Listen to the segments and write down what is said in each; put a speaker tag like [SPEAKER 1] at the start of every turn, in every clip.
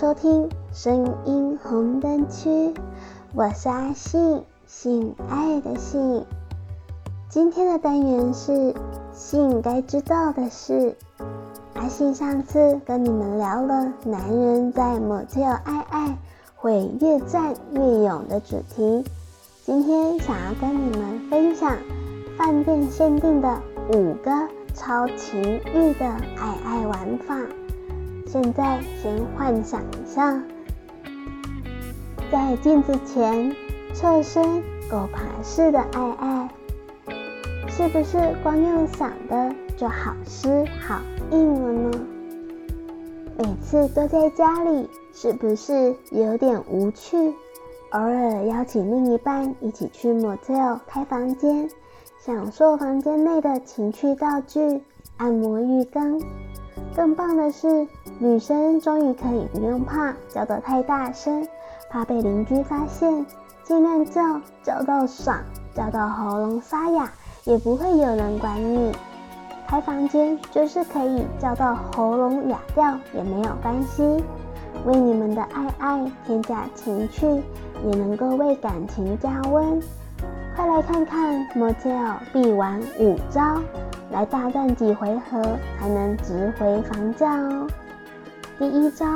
[SPEAKER 1] 收听声音红灯区，我是阿信，性爱的性。今天的单元是性该知道的事。阿信上次跟你们聊了男人在 Motel 爱爱会越战越勇的主题，今天想要跟你们分享饭店限定的五个。超情欲的爱爱玩法，现在先幻想一下，在镜子前侧身狗爬式的爱爱，是不是光用想的就好湿好硬了呢？每次都在家里，是不是有点无趣？偶尔邀请另一半一起去 motel 开房间。享受房间内的情趣道具、按摩浴缸，更棒的是，女生终于可以不用怕叫得太大声，怕被邻居发现，尽量叫，叫到爽，叫到喉咙沙哑，也不会有人管你。开房间就是可以叫到喉咙哑掉也没有关系，为你们的爱爱添加情趣，也能够为感情加温。快来看看 Motel 必玩五招，来大战几回合才能值回房价哦。第一招，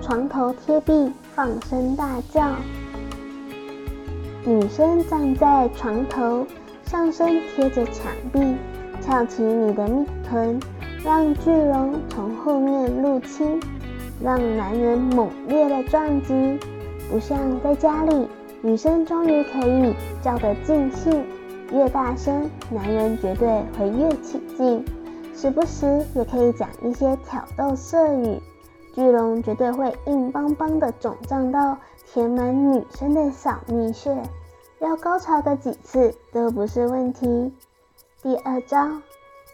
[SPEAKER 1] 床头贴壁放声大叫。女生站在床头，上身贴着墙壁，翘起你的蜜臀，让巨龙从后面入侵，让男人猛烈的撞击，不像在家里。女生终于可以叫得尽兴，越大声，男人绝对会越起劲。时不时也可以讲一些挑逗色语，巨龙绝对会硬邦邦的肿胀到填满女生的小蜜穴，要高潮个几次都不是问题。第二招，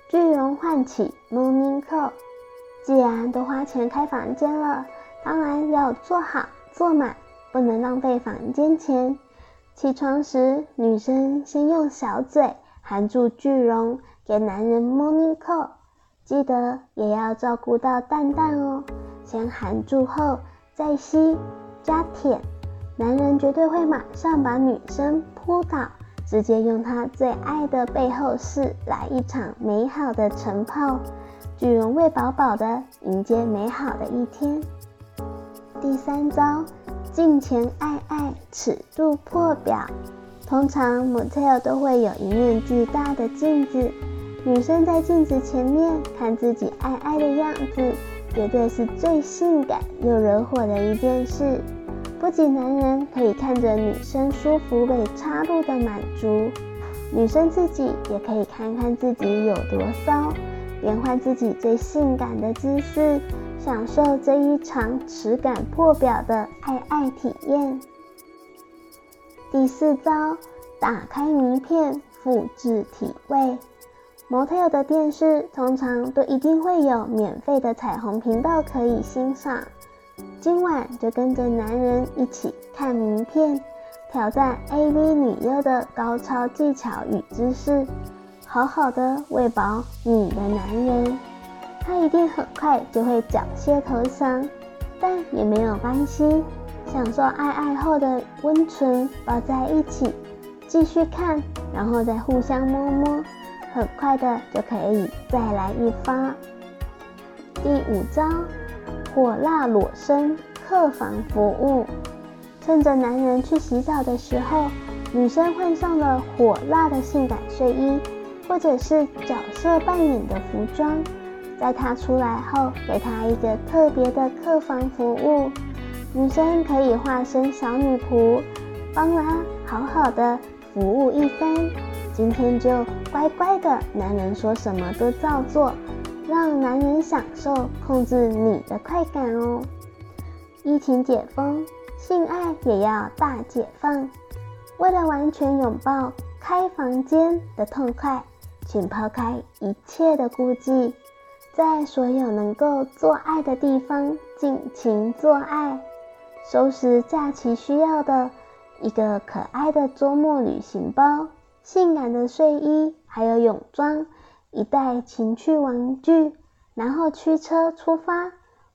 [SPEAKER 1] 巨龙唤起 Morning Call，既然都花钱开房间了，当然要坐好坐满。不能浪费房间钱。起床时，女生先用小嘴含住巨龙，给男人 morning call。记得也要照顾到蛋蛋哦，先含住后再吸加舔。男人绝对会马上把女生扑倒，直接用他最爱的背后式来一场美好的晨泡。巨龙喂饱饱的迎接美好的一天。第三招。镜前爱爱，尺度破表。通常 motel 都会有一面巨大的镜子，女生在镜子前面看自己爱爱的样子，绝对是最性感又惹火的一件事。不仅男人可以看着女生舒服被插入的满足，女生自己也可以看看自己有多骚，变换自己最性感的姿势。享受这一场耻感破表的爱爱体验。第四招，打开名片，复制体位。Motel 的电视通常都一定会有免费的彩虹频道可以欣赏。今晚就跟着男人一起看名片，挑战 AV 女优的高超技巧与姿势，好好的喂饱你的男人。他一定很快就会缴械投降，但也没有关系。享受爱爱后的温存，抱在一起，继续看，然后再互相摸摸，很快的就可以再来一发。第五招，火辣裸身客房服务。趁着男人去洗澡的时候，女生换上了火辣的性感睡衣，或者是角色扮演的服装。在他出来后，给他一个特别的客房服务，女生可以化身小女仆，帮他好好的服务一番。今天就乖乖的，男人说什么都照做，让男人享受控制你的快感哦。疫情解封，性爱也要大解放。为了完全拥抱开房间的痛快，请抛开一切的顾忌。在所有能够做爱的地方尽情做爱，收拾假期需要的一个可爱的周末旅行包、性感的睡衣，还有泳装，一袋情趣玩具，然后驱车出发。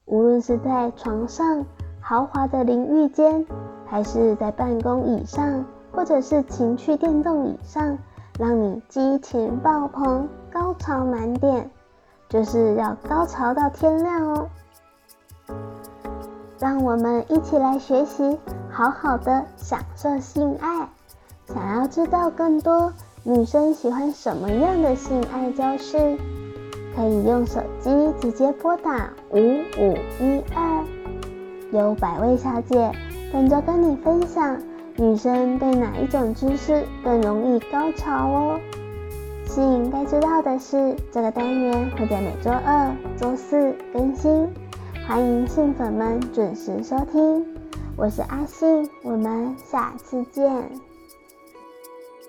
[SPEAKER 1] 无论是在床上、豪华的淋浴间，还是在办公椅上，或者是情趣电动椅上，让你激情爆棚、高潮满点，就是要高潮到天亮哦！让我们一起来学习，好好的享受性爱。想要知道更多女生喜欢什么样的性爱招式？可以用手机直接拨打五五一二，有百位小姐等着跟你分享，女生对哪一种姿势更容易高潮哦。性该知道的事，这个单元会在每周二、周四更新，欢迎性粉们准时收听。我是阿信，我们下次见。